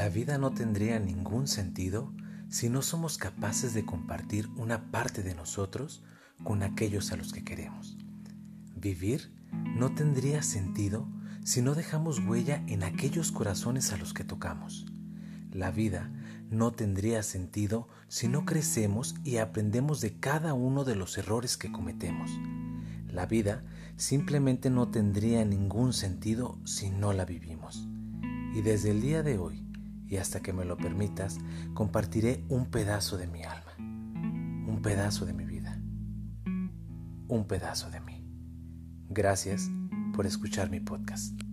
La vida no tendría ningún sentido si no somos capaces de compartir una parte de nosotros con aquellos a los que queremos. Vivir no tendría sentido si no dejamos huella en aquellos corazones a los que tocamos. La vida no tendría sentido si no crecemos y aprendemos de cada uno de los errores que cometemos. La vida simplemente no tendría ningún sentido si no la vivimos. Y desde el día de hoy, y hasta que me lo permitas, compartiré un pedazo de mi alma, un pedazo de mi vida, un pedazo de mí. Gracias por escuchar mi podcast.